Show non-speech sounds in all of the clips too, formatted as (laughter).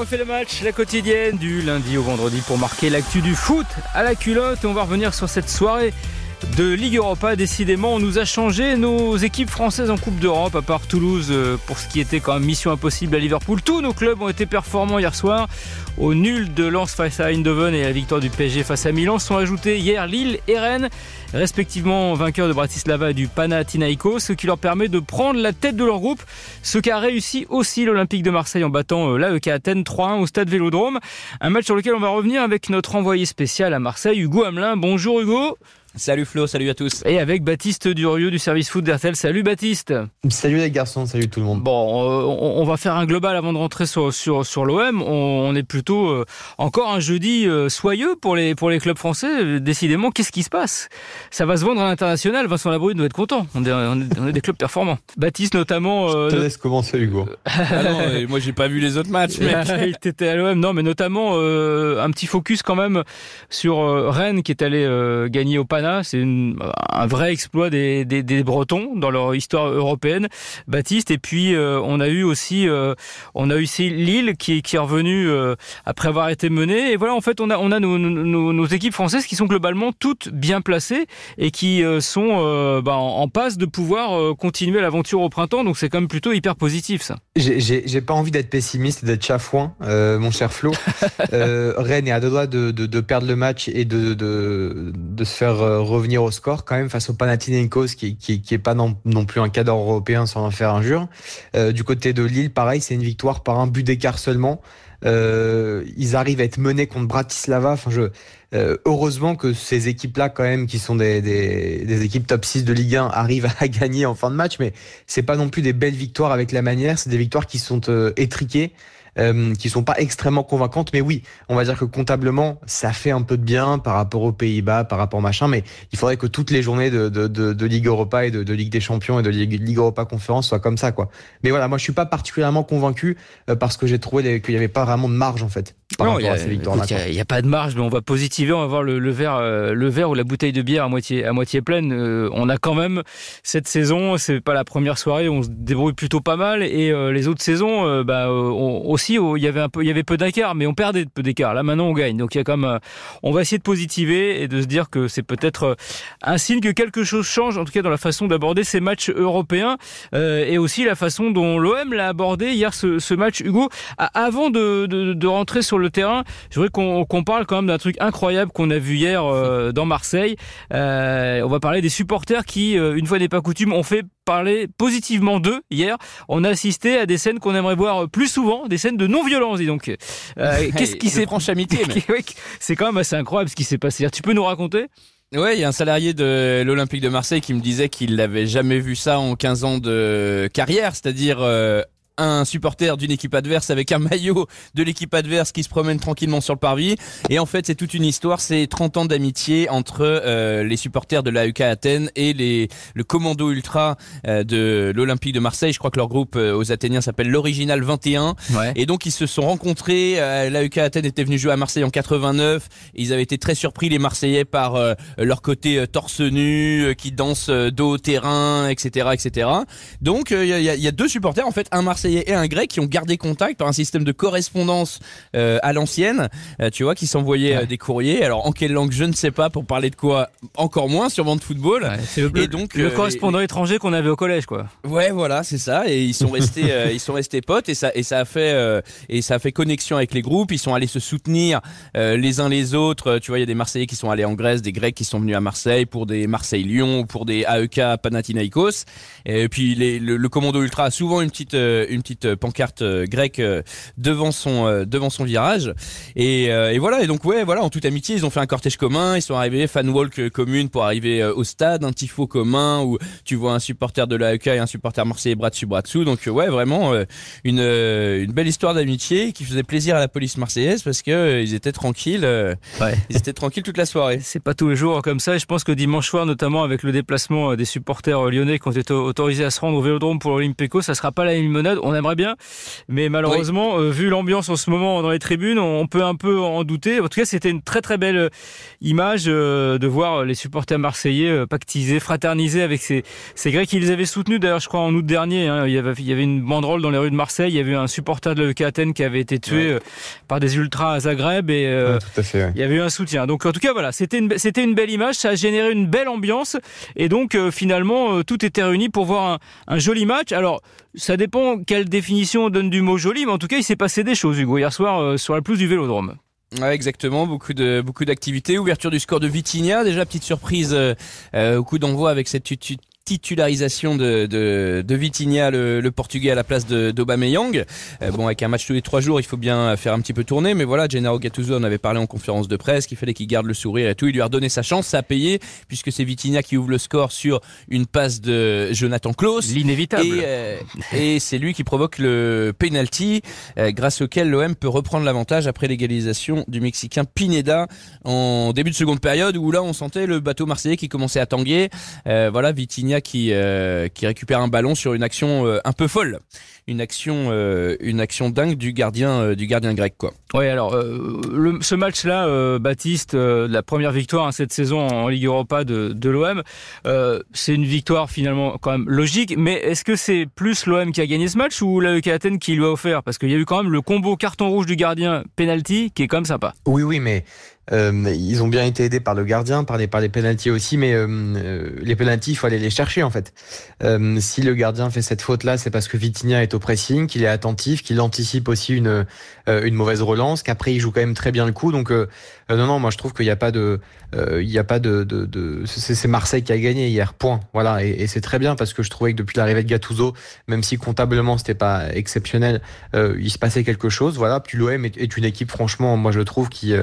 refait le match, la quotidienne du lundi au vendredi pour marquer l'actu du foot à la culotte. On va revenir sur cette soirée de Ligue Europa. Décidément, on nous a changé nos équipes françaises en Coupe d'Europe, à part Toulouse euh, pour ce qui était quand même mission impossible à Liverpool. Tous nos clubs ont été performants hier soir. Au nul de Lens face à Eindhoven et à la victoire du PSG face à Milan sont ajoutés hier Lille et Rennes, respectivement vainqueurs de Bratislava et du Panathinaikos, ce qui leur permet de prendre la tête de leur groupe. Ce qu'a réussi aussi l'Olympique de Marseille en battant euh, l'AEK Athènes 3-1 au stade Vélodrome. Un match sur lequel on va revenir avec notre envoyé spécial à Marseille, Hugo Hamelin. Bonjour Hugo. Salut Flo, salut à tous. Et avec Baptiste Durieux du service foot d'RTL. Salut Baptiste. Salut les garçons, salut tout le monde. Bon, euh, on, va faire un global avant de rentrer sur, sur, sur l'OM. On, est plutôt euh, encore un jeudi euh, soyeux pour les, pour les clubs français. Décidément, qu'est-ce qui se passe? Ça va se vendre à l'international. Vincent Labrouille doit être content. On est, on est, des clubs performants. Baptiste notamment. Je te laisse commencer Hugo. ah non, moi j'ai pas vu les autres matchs. (laughs) Il était à l'OM. Non, mais notamment un petit focus quand même sur Rennes qui est allé gagner au C'est un vrai exploit des, Bretons dans leur histoire européenne, Baptiste. Et puis euh, on a eu aussi, euh, on a eu aussi Lille qui, qui est revenu euh, après avoir été mené. Et voilà, en fait, on a, on a nos, équipes françaises qui sont globalement toutes bien placées et qui sont bah, en, passe de pouvoir continuer l'aventure au printemps. Donc c'est quand même plutôt hyper positif ça. J'ai pas envie d'être pessimiste, d'être chafouin, mon cher Flo. (laughs) Rennes est à deux doigts de, perdre le match et de, de, de se faire revenir au score quand même face au Panathinaikos qui, qui, qui est pas non, non, plus un cadre européen sans en faire injure. Euh, du côté de Lille, pareil, c'est une victoire par un but d'écart seulement. Euh, ils arrivent à être menés contre Bratislava. Enfin, je, euh, heureusement que ces équipes-là, quand même, qui sont des, des, des, équipes top 6 de Ligue 1, arrivent à (laughs) gagner en fin de match. Mais c'est pas non plus des belles victoires avec la manière. C'est des victoires qui sont euh, étriquées euh, qui sont pas extrêmement convaincantes. Mais oui, on va dire que comptablement, ça fait un peu de bien par rapport aux Pays-Bas, par rapport machin. Mais il faudrait que toutes les journées de, de, de, de Ligue Europa et de, de, Ligue des Champions et de Ligue, Ligue Europa Conférence soient comme ça, quoi. Mais voilà, moi, je suis pas particulièrement convaincu euh, parce que j'ai trouvé qu'il y avait pas vraiment de marge, en fait. Non, il n'y a, pas de marge, mais on va positiver, on va voir le, le verre, euh, le verre ou la bouteille de bière à moitié, à moitié pleine. Euh, on a quand même cette saison, c'est pas la première soirée, on se débrouille plutôt pas mal, et les autres saisons, bah, aussi, il y avait peu, d'écart, mais on perdait peu d'écart. Là, maintenant, on gagne. Donc, comme, on va essayer de positiver et de se dire que c'est peut-être un signe que quelque chose change, en tout cas dans la façon d'aborder ces matchs européens et aussi la façon dont l'OM l'a abordé hier ce, match. Hugo, avant de, rentrer sur le terrain. Je voudrais qu'on parle quand même d'un truc incroyable qu'on a vu hier euh, dans Marseille. Euh, on va parler des supporters qui, euh, une fois n'est pas coutume, ont fait parler positivement d'eux hier. On a assisté à des scènes qu'on aimerait voir plus souvent, des scènes de non-violence. donc, qu'est-ce qui s'est franche amitié (laughs) C'est quand même assez incroyable ce qui s'est passé. Tu peux nous raconter? Ouais, il y a un salarié de l'Olympique de Marseille qui me disait qu'il n'avait jamais vu ça en 15 ans de carrière, c'est-à-dire un supporter d'une équipe adverse avec un maillot de l'équipe adverse qui se promène tranquillement sur le parvis. Et en fait, c'est toute une histoire. C'est 30 ans d'amitié entre euh, les supporters de l'AEK Athènes et les, le commando ultra euh, de l'Olympique de Marseille. Je crois que leur groupe euh, aux Athéniens s'appelle l'Original 21. Et donc, ils se sont rencontrés. L'AEK Athènes était venu jouer à Marseille en 89. ils avaient été très surpris, les Marseillais, par leur côté torse nu, qui dansent dos au terrain, etc., etc. Donc, il y a, y a deux supporters, en fait, un Marseillais et un Grec qui ont gardé contact par un système de correspondance euh, à l'ancienne, euh, tu vois, qui s'envoyaient euh, des courriers. Alors en quelle langue, je ne sais pas, pour parler de quoi, encore moins, sûrement de football. c'est le, et donc le correspondant étranger qu'on avait au collège, quoi. Ouais, voilà, c'est ça. Et ils sont restés, (laughs) ils sont restés potes et ça et ça a fait et ça a fait connexion avec les groupes. Ils sont allés se soutenir les uns les autres. Tu vois, il y a des Marseillais qui sont allés en Grèce, des Grecs qui sont venus à Marseille pour des Marseille-Lyon, pour des AEK Panathinaikos. Et puis les, le, le, commando ultra a souvent une petite une petite euh, pancarte euh, grecque euh, devant son devant son virage. Et, et, voilà. Et donc ouais, voilà, en toute amitié, ils ont fait un cortège commun. Ils sont arrivés fan walk commune pour arriver au stade, un tifo commun où tu vois un supporter de l'AEK et un supporter marseillais bras dessus bras dessous. Donc ouais, vraiment une une belle histoire d'amitié qui faisait plaisir à la police marseillaise parce que ils étaient tranquilles. Ouais. Ils étaient tranquilles toute la soirée. (laughs) C'est pas tous les jours comme ça. Et je pense que dimanche soir, notamment avec le déplacement des supporters lyonnais qui ont été autorisés à se rendre au Vélodrome pour l'Olympico, ça sera pas la limonade On aimerait bien, mais malheureusement, vu l'ambiance en ce moment dans les tribunes, on peut un peu en douter. En tout cas, c'était une très très belle image de voir les supporters marseillais pactiser, fraterniser avec ces, ces Grecs. Ils avaient soutenu d'ailleurs, je crois, en août dernier. Hein, il, y avait, il y avait une banderole dans les rues de Marseille. Il y avait un supporter de l'EK Athènes qui avait été tué par des ultras à Zagreb et fait, il y avait eu un soutien. Donc en tout cas, voilà, c'était une, c'était une belle image. Ça a généré une belle ambiance et donc finalement, tout était réuni pour voir un, un joli match. Alors, ça dépend quelle définition on donne du mot joli, mais en tout cas, il s'est passé des choses, Hugo, hier soir sur la pelouse du Vélodrome. Ouais, exactement. Beaucoup de d'activités. Ouverture du score de Vitinha. Déjà petite surprise euh, au coup d'envoi avec cette titularisation de, de, de Vitinha, le, le, Portugais à la place de d'Aubameyang. Euh, bon, avec un match tous les trois jours, il faut bien faire un petit peu tourner. Mais voilà, Gennaro Gattuso en avait parlé en conférence de presse qu'il fallait qu'il garde le sourire et tout. Il lui a redonné sa chance, ça a payé puisque c'est Vitinha qui ouvre le score sur une passe de Jonathan Klaus. L'inévitable. Et, euh, et c'est lui qui provoque le penalty euh, grâce auquel l'OM peut reprendre l'avantage après l'égalisation du Mexicain Pineda en début de seconde période où là on sentait le bateau marseillais qui commençait à tanguer. voilà, Vitinha qui euh, qui récupère un ballon sur une action euh, un peu folle, une action euh, une action dingue du gardien du gardien grec quoi. Oui, alors le, ce match-là, Baptiste, la première victoire hein, cette saison en Ligue Europa de, de l'OM, c'est une victoire finalement quand même logique. Mais est-ce que c'est plus l'OM qui a gagné ce match ou l'AEK Athènes qui lui a offert? Parce qu'il y a eu quand même le combo carton rouge du gardien penalty qui est quand même sympa. Oui, oui, mais euh, ils ont bien été aidés par le gardien, par les, par les pénalties aussi, mais euh, euh, les pénalties, il faut aller les chercher en fait. Euh, si le gardien fait cette faute-là, c'est parce que Vitinha est au pressing, qu'il est attentif, qu'il anticipe aussi une, une mauvaise relance, qu'après il joue quand même très bien le coup. Donc non, non, moi je trouve qu'il n'y a pas de, il y a pas de, c'est Marseille qui a gagné hier, point. Voilà, et, c'est très bien parce que je trouvais que depuis l'arrivée de Gattuso, même si comptablement c'était pas exceptionnel, il se passait quelque chose. Voilà, puis l'OM est, une équipe franchement, moi je trouve qui,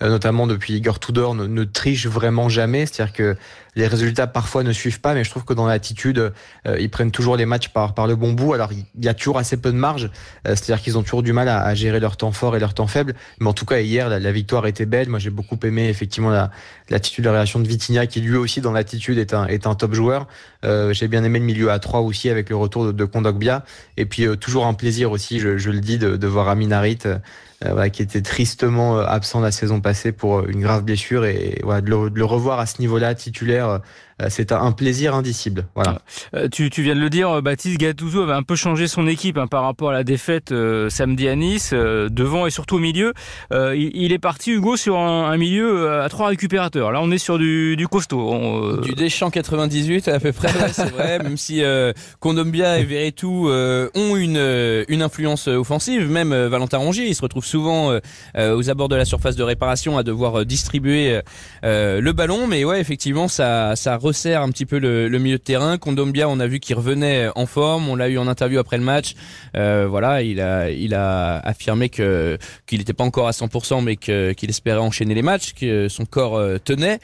notamment depuis Igor Tudor, ne, ne triche vraiment jamais. C'est-à-dire que les résultats parfois ne suivent pas, mais je trouve que dans l'attitude, euh, ils prennent toujours les matchs par, le bon bout. Alors il y a toujours assez peu de marge, euh, c'est-à-dire qu'ils ont toujours du mal à, gérer leur temps fort et leur temps faible. Mais en tout cas hier, la, la victoire était belle. Moi j'ai beaucoup aimé effectivement la, l'attitude, la réaction de Vitinha, qui lui aussi dans l'attitude est un, top joueur. Euh, j'ai bien aimé le milieu à 3 aussi avec le retour de, de Kondogbia. Et puis toujours un plaisir aussi, je, je le dis, de, de voir Aminarit. Euh, qui était tristement absent la saison passée pour une grave blessure et voilà, de, le, revoir à ce niveau-là titulaire euh, c'est un plaisir indicible. Voilà. Euh, tu, tu, viens de le dire, euh, Baptiste Gattuso avait un peu changé son équipe hein, par rapport à la défaite euh, samedi à Nice, euh, devant et surtout au milieu. Euh, il, il, est parti, Hugo, sur un, un, milieu à trois récupérateurs. Là, on est sur du, du costaud. On, du Deschamps 98 à peu près, c'est vrai, (laughs) même si Condombia et Verretou ont une, une influence offensive, même Valentin Rongier, il se retrouve souvent aux abords de la surface de réparation à devoir distribuer le ballon, mais ouais, effectivement, ça, ça resserre un petit peu le, milieu de terrain. Kondombia, on a vu qu'il revenait en forme. On l'a eu en interview après le match. Euh, voilà, il a, il a affirmé que qu'il n'était pas encore à 100%, mais que qu'il espérait enchaîner les matchs, que son corps euh, tenait.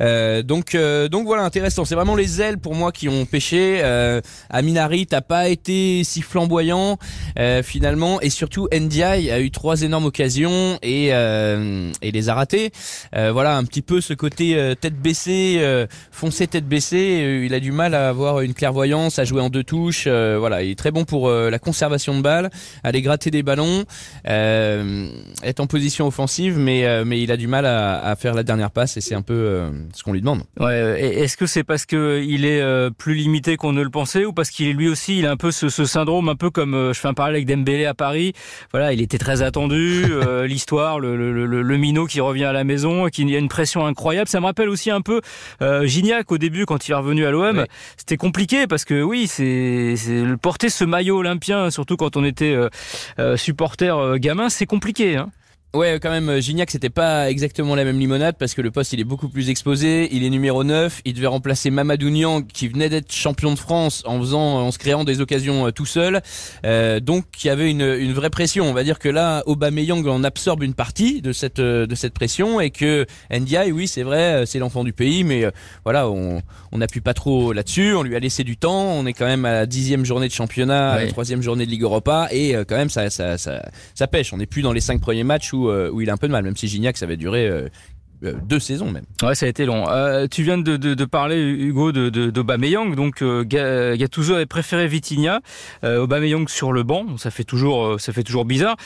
Euh, donc, euh, donc voilà, intéressant. C'est vraiment les ailes pour moi qui ont pêché. Euh, Aminari, t'as pas été si flamboyant finalement, et surtout Ndiaye a eu trois énormes occasions et et les a ratées. voilà, un petit peu ce côté tête baissée, foncé tête baissée. Euh, il a du mal à avoir une clairvoyance, à jouer en deux touches. Euh, voilà, il est très bon pour euh, la conservation de balles, aller gratter des ballons, euh, être en position offensive, mais mais il a du mal à, à faire la dernière passe et c'est un peu ce qu'on lui demande. Ouais, est-ce que c'est parce que il est plus limité qu'on ne le pensait ou parce qu'il est lui aussi, il a un peu ce, ce syndrome, un peu comme je fais un parallèle avec Dembélé à Paris. Voilà, il était très attendu, (laughs) l'histoire, le, le, le, le, minot qui revient à la maison, qui y a une pression incroyable. Ça me rappelle aussi un peu Gignac au début quand il est revenu à l'OM, oui. c'était compliqué parce que oui, c'est porter ce maillot olympien, surtout quand on était euh, euh, supporter euh, gamin, c'est compliqué. Hein. Ouais, quand même, Gignac, c'était pas exactement la même limonade parce que le poste, il est beaucoup plus exposé. Il est numéro 9. Il devait remplacer Mamadou Niang, qui venait d'être champion de France en faisant, en se créant des occasions euh, tout seul. Euh, donc, il y avait une, une vraie pression. On va dire que là, Aubameyang en absorbe une partie de cette, euh, de cette pression et que Ndiaye, oui, c'est vrai, c'est l'enfant du pays, mais voilà, on, on n'appuie pas trop là-dessus. On lui a laissé du temps. On est quand même à la dixième journée de championnat, ouais. troisième journée de Ligue Europa et quand même, ça, ça, ça, ça pêche. On n'est plus dans les cinq premiers matchs où où, euh, où, il a un peu de mal, même si Gignac, ça avait duré deux saisons même. Ouais, ça a été long. tu viens de, parler, Hugo, de, de. Donc, Gattuso avait préféré Vitinha, Aubameyang sur le banc. Ça fait toujours, ça fait toujours bizarre.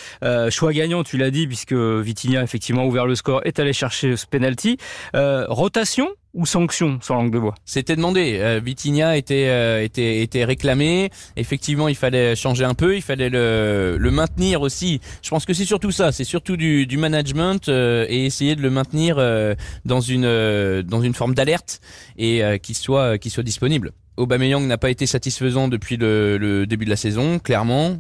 choix gagnant, tu l'as dit, puisque Vitinha effectivement ouvert le score, est allé chercher ce penalty. rotation ou sanction sans langue de bois? C'était demandé. Euh, Vitinha était, euh, était, était réclamé. Effectivement, il fallait changer un peu, il fallait le, le maintenir aussi. Je pense que c'est surtout ça, c'est surtout du, du management euh, et essayer de le maintenir euh, dans une dans une forme d'alerte et qu'il soit qu'il soit disponible. Aubameyang n'a pas été satisfaisant depuis le, le début de la saison, clairement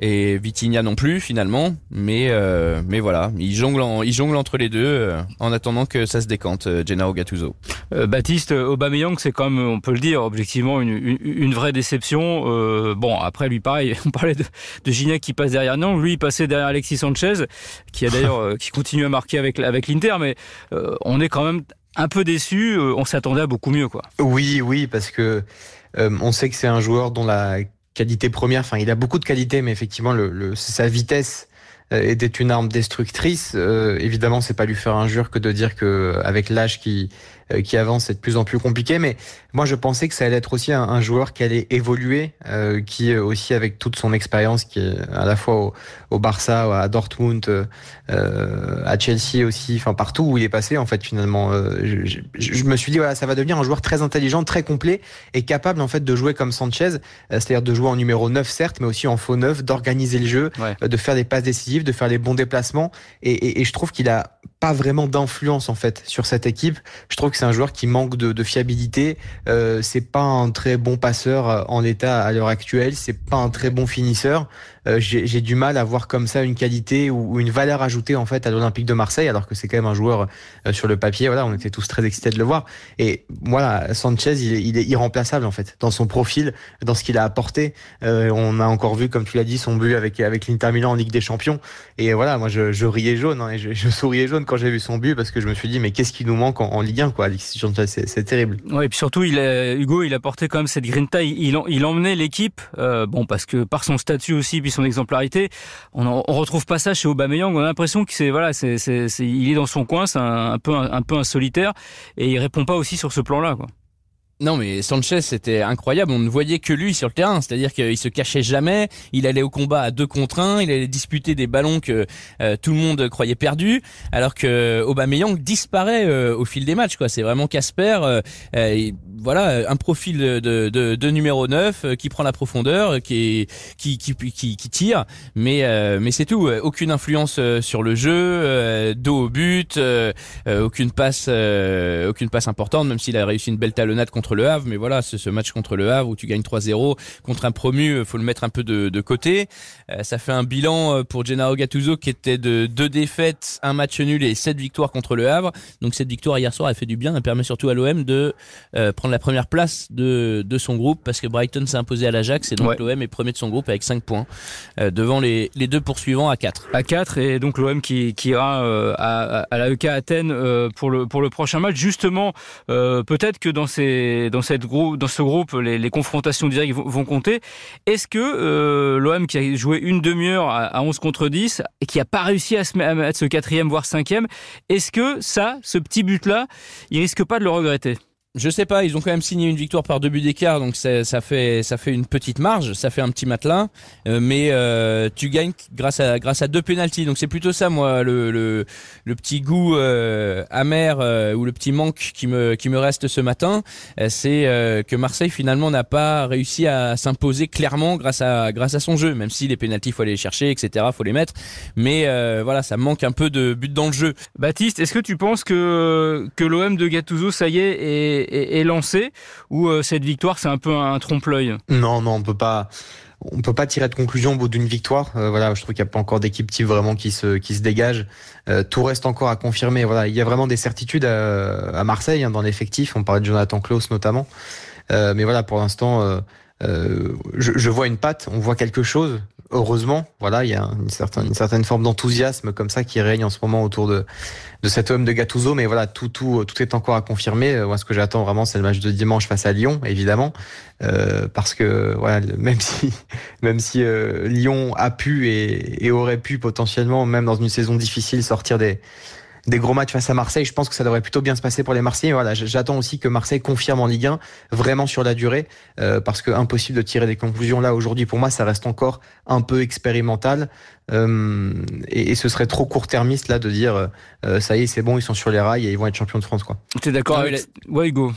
et Vitinha non plus finalement. Mais euh, mais voilà. Il jongle il jongle entre les deux euh, en attendant que ça se décante euh, Gennaro Gattuso. Euh, Baptiste Aubameyang c'est comme on peut le dire objectivement une, une, une vraie déception. Euh, bon après lui pareil (laughs) on parlait de, de Gignac qui passe derrière. Non lui il passait derrière Alexis Sanchez qui a d'ailleurs euh, qui continue à marquer avec avec l'Inter mais euh, on est quand même un peu déçu on s'attendait à beaucoup mieux quoi. Oui oui parce que euh, on sait que c'est un joueur dont la qualité première. Enfin, il a beaucoup de qualités, mais effectivement, le, le, sa vitesse euh, était une arme destructrice. Euh, évidemment, c'est pas lui faire injure que de dire que avec l'âge qui qui avance, c'est de plus en plus compliqué. Mais moi, je pensais que ça allait être aussi un, un joueur qui allait évoluer, euh, qui aussi avec toute son expérience, qui est à la fois au, au Barça, à Dortmund, euh, à Chelsea aussi, enfin partout où il est passé, en fait, finalement, euh, je, je, je, me suis dit voilà, ça va devenir un joueur très intelligent, très complet et capable en fait de jouer comme Sanchez, c'est-à-dire de jouer en numéro 9 certes, mais aussi en faux 9, d'organiser le jeu, ouais. de faire des passes décisives, de faire les bons déplacements. Et, et, et je trouve qu'il a pas vraiment d'influence en fait sur cette équipe. Je trouve que c'est un joueur qui manque de, fiabilité. Euh, c'est pas un très bon passeur en état à l'heure actuelle. C'est pas un très bon finisseur. Euh, j'ai du mal à voir comme ça une qualité ou, une valeur ajoutée en fait à l'Olympique de Marseille, alors que c'est quand même un joueur euh, sur le papier. Voilà, on était tous très excités de le voir. Et voilà, Sanchez, il est, irremplaçable en fait dans son profil, dans ce qu'il a apporté. Euh, on a encore vu, comme tu l'as dit, son but avec avec l'Inter Milan en Ligue des Champions. Et voilà, moi je, riais jaune, hein, et je, souriais jaune quand j'ai vu son but parce que je me suis dit mais qu'est-ce qui nous manque en, Ligue 1 quoi, c'est terrible. Ouais, et puis surtout, il a, Hugo, il quand même cette grinta. Il, il, il emmenait l'équipe, bon parce que par son statut aussi, son exemplarité, on, on retrouve pas ça chez Aubameyang. On a l'impression que c'est c'est il est dans son coin, c'est un, peu un, peu un solitaire et il répond pas aussi sur ce plan-là. Non mais Sanchez c'était incroyable, on ne voyait que lui sur le terrain, c'est-à-dire qu'il se cachait jamais, il allait au combat à deux contre un, il allait disputer des ballons que euh, tout le monde croyait perdus, alors que Aubameyang disparaît euh, au fil des matchs quoi. C'est vraiment Casper, euh, euh voilà un profil de, de, de numéro 9 euh, qui prend la profondeur, qui, est, qui, qui, qui, qui tire, mais euh, mais c'est tout, aucune influence sur le jeu, dos au but, aucune passe aucune passe importante, même s'il a réussi une belle talonnade contre contre le Havre, mais voilà, c'est ce match contre le Havre où tu gagnes 3-0 contre un promu, euh, faut le mettre un peu de, de côté. Euh, ça fait un bilan euh, pour Gennaro Gattuso qui était de deux défaites, un match nul et sept victoires contre le Havre. Donc cette victoire hier soir, elle fait du bien, elle permet surtout à l'OM de euh, prendre la première place de, de son groupe parce que Brighton s'est imposé à l'Ajax et donc ouais. l'OM est premier de son groupe avec 5 points euh, devant les, les deux poursuivants à 4. À 4 et donc l'OM qui, qui ira à, à la EK Athènes pour le pour le prochain match. Justement, peut-être que dans ces dans cette dans ce groupe, les, confrontations directes vont, compter. Est-ce que euh, l'OM qui a joué une demi-heure à, à 11 contre 10 et qui a pas réussi à se mettre ce quatrième voire cinquième, est-ce que ça, ce petit but-là, il risque pas de le regretter? Je sais pas, ils ont quand même signé une victoire par deux buts d'écart, donc ça, ça, fait ça fait une petite marge, ça fait un petit matelas, euh, mais euh, tu gagnes grâce à grâce à deux pénalties, donc c'est plutôt ça moi le le, le petit goût euh, amer euh, ou le petit manque qui me qui me reste ce matin, euh, c'est euh, que Marseille finalement n'a pas réussi à s'imposer clairement grâce à grâce à son jeu, même si les pénalties faut aller les chercher, etc. faut les mettre, mais voilà ça manque un peu de but dans le jeu. Baptiste, est-ce que tu penses que que l'OM de Gattuso ça y est est est, est lancé ou euh, cette victoire c'est un peu un, trompe-l'œil Non, non, on peut pas. On peut pas tirer de conclusion au bout d'une victoire. Euh, voilà, je trouve qu'il n'y a pas encore d'équipe type vraiment qui se qui se dégage. Euh, tout reste encore à confirmer. Voilà, il y a vraiment des certitudes à, Marseille hein, dans l'effectif. On parlait de Jonathan Klaus notamment, mais voilà, pour l'instant, je, je, vois une patte, on voit quelque chose. Heureusement, voilà, il y a une certaine, une certaine forme d'enthousiasme comme ça qui règne en ce moment autour de, de cet homme de Gattuso. Mais voilà, tout, tout, tout est encore à confirmer. Moi, ce que j'attends vraiment, c'est le match de dimanche face à Lyon, évidemment, euh, parce que voilà, (laughs) même si, même si euh, Lyon a pu et, et aurait pu potentiellement, même dans une saison difficile, sortir des des gros matchs face à Marseille. Je pense que ça devrait plutôt bien se passer pour les Marseillais. Voilà, j'attends aussi que Marseille confirme en Ligue 1 vraiment sur la durée, euh, parce que impossible de tirer des conclusions là aujourd'hui. Pour moi, ça reste encore un peu expérimental. Euh, et, ce serait trop court-termiste là de dire euh, ça y est c'est bon ils sont sur les rails et ils vont être champions de France quoi. es d'accord avec... Ouais Hugo.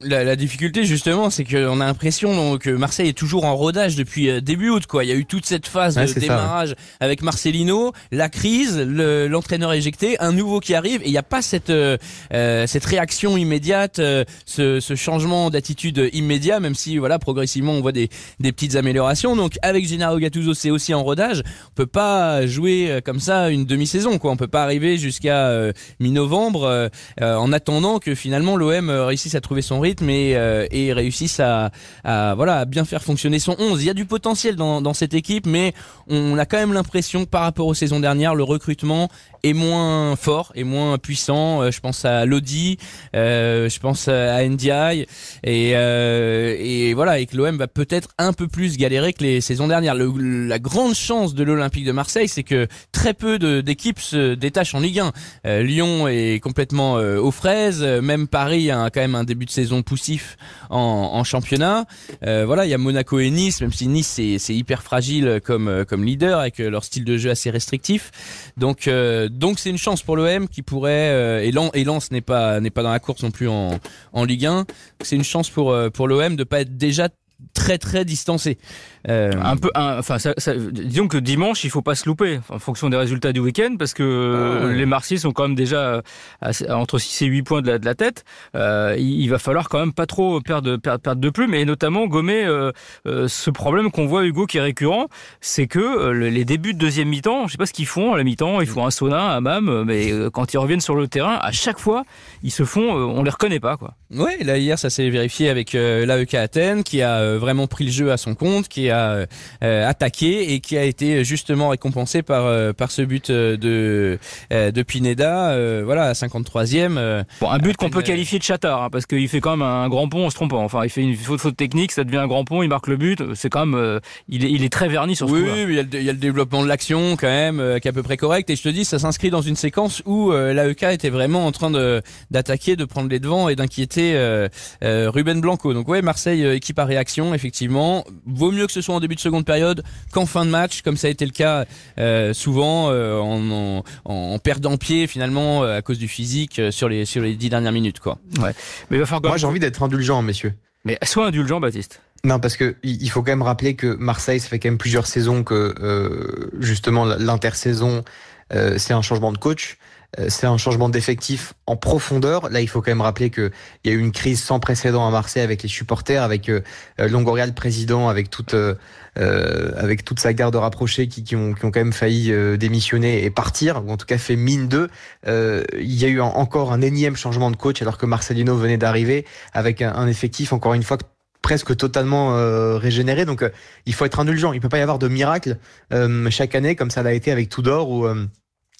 La, la, difficulté justement, c'est qu'on a l'impression que Marseille est toujours en rodage depuis euh, début août. Quoi, il y a eu toute cette phase de démarrage avec Marcelino, la crise, l'entraîneur éjecté, un nouveau qui arrive, et il n'y a pas cette euh, euh, cette réaction immédiate, ce, ce, changement d'attitude immédiat, même si voilà progressivement on voit des, des petites améliorations. Donc avec Gennaro Gattuso, c'est aussi en rodage. On peut pas jouer comme ça une demi-saison. Quoi, on peut pas arriver jusqu'à mi-novembre en attendant que finalement l'OM réussisse à trouver son rythme mais euh, et réussissent à, voilà bien faire fonctionner son 11. Il y a du potentiel dans, dans cette équipe, mais on a quand même l'impression par rapport aux saisons dernières, le recrutement est moins fort et moins puissant. Euh, je pense à Lodi, euh, je pense à NDI et, euh, et voilà et que l'OM va peut-être un peu plus galérer que les saisons dernières. Le, la grande chance de l'Olympique de Marseille, c'est que très peu d'équipes se détachent en Ligue 1. Euh, Lyon est complètement aux fraises, même Paris a quand même un début de saison poussif en, championnat. voilà, il y a Monaco et Nice, même si Nice c'est hyper fragile comme comme leader avec leur style de jeu assez restrictif. Donc c'est une chance pour l'OM qui pourrait euh, et Lens n'est pas n'est pas dans la course non plus en Ligue 1. C'est une chance pour euh, pour l'OM de pas être déjà très très distancé. Euh... Un peu, enfin, ça, ça, disons que dimanche, il faut pas se louper en fonction des résultats du week-end, parce que ah les Marseillais sont quand même déjà entre 6 et 8 points de la, de la tête. Euh, il, va falloir quand même pas trop perdre, perdre, perdre de plume, et notamment gommer euh, euh, ce problème qu'on voit Hugo qui est récurrent, c'est que euh, les débuts de deuxième mi-temps, je sais pas ce qu'ils font à la mi-temps, ils font un sauna, un mam, mais euh, quand ils reviennent sur le terrain, à chaque fois, ils se font, on les reconnaît pas, quoi. Ouais, là hier, ça s'est vérifié avec l'AEK Athènes, qui a vraiment pris le jeu à son compte, qui a euh, attaqué et qui a été justement récompensé par euh, par ce but euh, de de Pineda, voilà, à 53e. bon, un but qu'on peut qualifier de chatard, hein, parce qu'il fait quand même un grand pont en se trompant. Enfin, il fait une faute, faute technique, ça devient un grand pont, il marque le but. C'est quand même, il est, il est très verni sur ce Oui, oui il y, a le, il y a le développement de l'action quand même, qui est à peu près correct. Et je te dis, ça s'inscrit dans une séquence où l'AEK était vraiment en train de d'attaquer, de prendre les devants et d'inquiéter Ruben Blanco. Donc ouais, Marseille équipe à réaction, effectivement. Vaut mieux que ce soit en début de seconde période qu'en fin de match, comme ça a été le cas euh, souvent euh, en, en, perdant pied finalement euh, à cause du physique sur les sur les dix dernières minutes quoi. Ouais. Mais il va falloir. Moi j'ai envie d'être indulgent, messieurs. Mais sois indulgent, Baptiste. Non, parce que il faut quand même rappeler que Marseille, ça fait quand même plusieurs saisons que euh, justement l'intersaison, euh, c'est un changement de coach. Euh, c'est un changement d'effectif en profondeur. Là, il faut quand même rappeler qu'il y a eu une crise sans précédent à Marseille avec les supporters, avec euh, Longoria, le président, avec toute, euh, avec toute sa garde rapprochée qui, qui, ont, qui ont quand même failli euh, démissionner et partir, ou en tout cas fait mine d'eux. il y a eu encore un énième changement de coach alors que Marcelino venait d'arriver avec un, effectif, encore une fois, presque totalement régénéré. Donc, il faut être indulgent. Il peut pas y avoir de miracle chaque année comme ça l'a été avec Tudor ou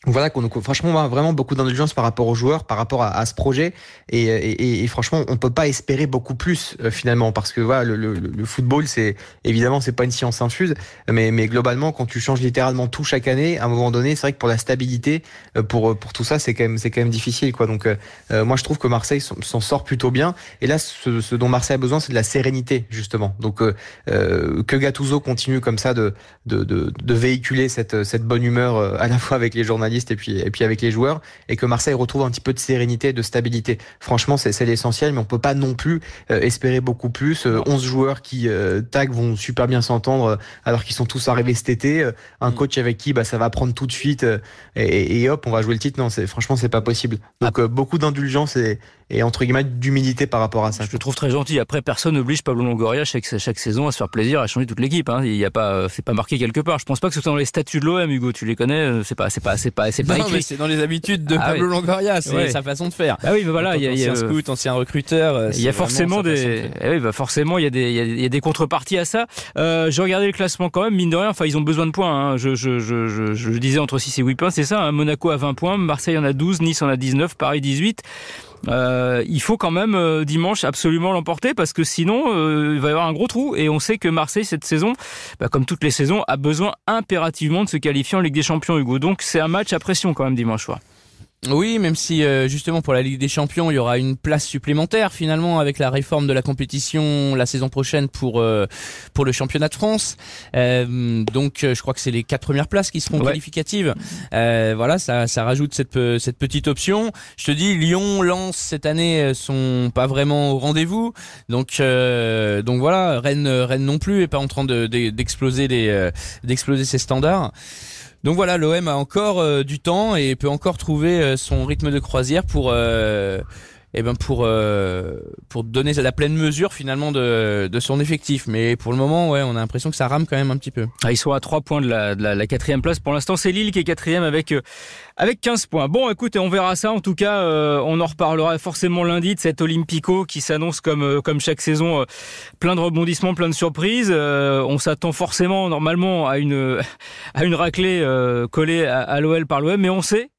voilà qu'on franchement on a vraiment beaucoup d'indulgence par rapport aux joueurs par rapport à, à ce projet. Et, et, et, franchement on peut pas espérer beaucoup plus euh, finalement parce que voilà le, le, le football c'est évidemment c'est pas une science infuse. Mais, mais globalement quand tu changes littéralement tout chaque année à un moment donné c'est vrai que pour la stabilité euh, pour pour tout ça c'est quand même c'est quand même difficile quoi. Donc euh, moi je trouve que Marseille s'en sort plutôt bien. Et là ce, ce, dont Marseille a besoin c'est de la sérénité justement. Donc que Gattuso continue comme ça de de, de, de véhiculer cette cette bonne humeur à la fois avec les journalistes et puis, et puis avec les joueurs, et que Marseille retrouve un petit peu de sérénité, de stabilité. Franchement, c'est l'essentiel, mais on peut pas non plus euh, espérer beaucoup plus. 11 euh, joueurs qui, euh, tag, vont super bien s'entendre, alors qu'ils sont tous arrivés cet été. un mm. coach avec qui bah, ça va prendre tout de suite, et, et, hop, on va jouer le titre. Non, franchement, c'est pas possible. Donc, ah. beaucoup d'indulgence et, et entre guillemets d'humilité par rapport à ça. Je te trouve très gentil. Après, personne n'oblige Pablo Longoria chaque, chaque saison à se faire plaisir, à changer toute l'équipe. Hein. Il y a pas, c'est pas marqué quelque part. Je pense pas que ce soit dans les statuts de l'OM, Hugo. Tu les connais. C'est pas, c'est pas, c'est pas, c'est pas écrit. c'est dans les habitudes de ah Pablo Longoria. C'est sa façon de faire. Ah oui, mais voilà, il y a, ancien scout, ancien recruteur. Euh, il y a forcément des, eh oui, bah forcément, il y a des, il y a, des contreparties à ça. Euh, J'ai regardé le classement quand même, mine de rien. Enfin, ils ont besoin de points. Hein. Je, je, je, je, je disais entre 6 et 8 points, c'est ça. Hein. Monaco a 20 points, Marseille en a 12, Nice en a 19, Paris 18. Euh, il faut quand même euh, dimanche absolument l'emporter parce que sinon euh, il va y avoir un gros trou et on sait que Marseille cette saison, bah, comme toutes les saisons, a besoin impérativement de se qualifier en Ligue des Champions Hugo. Donc c'est un match à pression quand même dimanche soir. Oui, même si euh, justement pour la Ligue des Champions, il y aura une place supplémentaire finalement avec la réforme de la compétition la saison prochaine pour euh, pour le championnat de France. Euh, donc je crois que c'est les quatre premières places qui seront qualificatives. voilà, ça ça rajoute cette cette petite option. Je te dis, Lyon, Lens cette année sont pas vraiment au rendez-vous. Donc donc voilà, Rennes Rennes non plus est pas en train de d'exploser les d'exploser ses standards. Donc voilà, l'OM a encore euh, du temps et peut encore trouver euh, son rythme de croisière pour euh, eh ben pour pour donner la pleine mesure finalement de, de son effectif. Mais pour le moment, ouais, on a l'impression que ça rame quand même un petit peu. Ah, ils sont à trois points de la, de la, quatrième place. Pour l'instant, c'est Lille qui est quatrième avec avec 15 points. Bon, écoute, on verra ça. En tout cas, euh, on en reparlera forcément lundi de cet Olympico qui s'annonce comme euh, comme chaque saison, euh, plein de rebondissements, plein de surprises. on s'attend forcément, normalement, à une (laughs) à une raclée collée à, l'OL par l'OM, mais on sait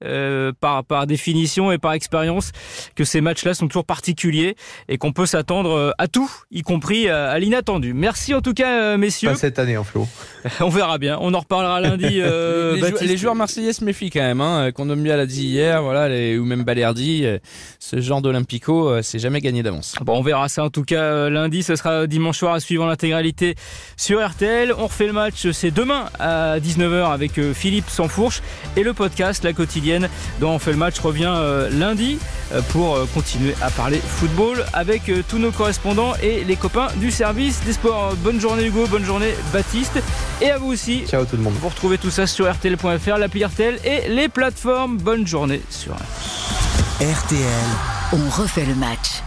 par par définition et par expérience que ces matchs-là sont toujours particuliers et qu'on peut s'attendre à tout, y compris à, l'inattendu. Merci en tout cas, messieurs. Pas cette année, en flot. (laughs) on verra bien. On en reparlera lundi. (laughs) les, les, joueurs marseillais se méfient quand même. Hein qu'on l'a dit hier, voilà, ou même Balerdi, euh, ce genre d'Olympico, euh, c'est jamais gagné d'avance. Bon, on verra ça en tout cas euh, lundi, ce sera dimanche soir à suivre l'intégralité sur RTL. On refait le match, c'est demain à 19h avec Philippe Sansfourche et le podcast La Quotidienne dont on fait le match revient lundi pour continuer à parler football avec tous nos correspondants et les copains du service des sports. Bonne journée Hugo, bonne journée Baptiste et à vous aussi. Ciao tout le monde. Vous retrouvez tout ça sur rtl.fr, l'appli RTL et les plateformes. Bonne journée sur RTL. On refait le match.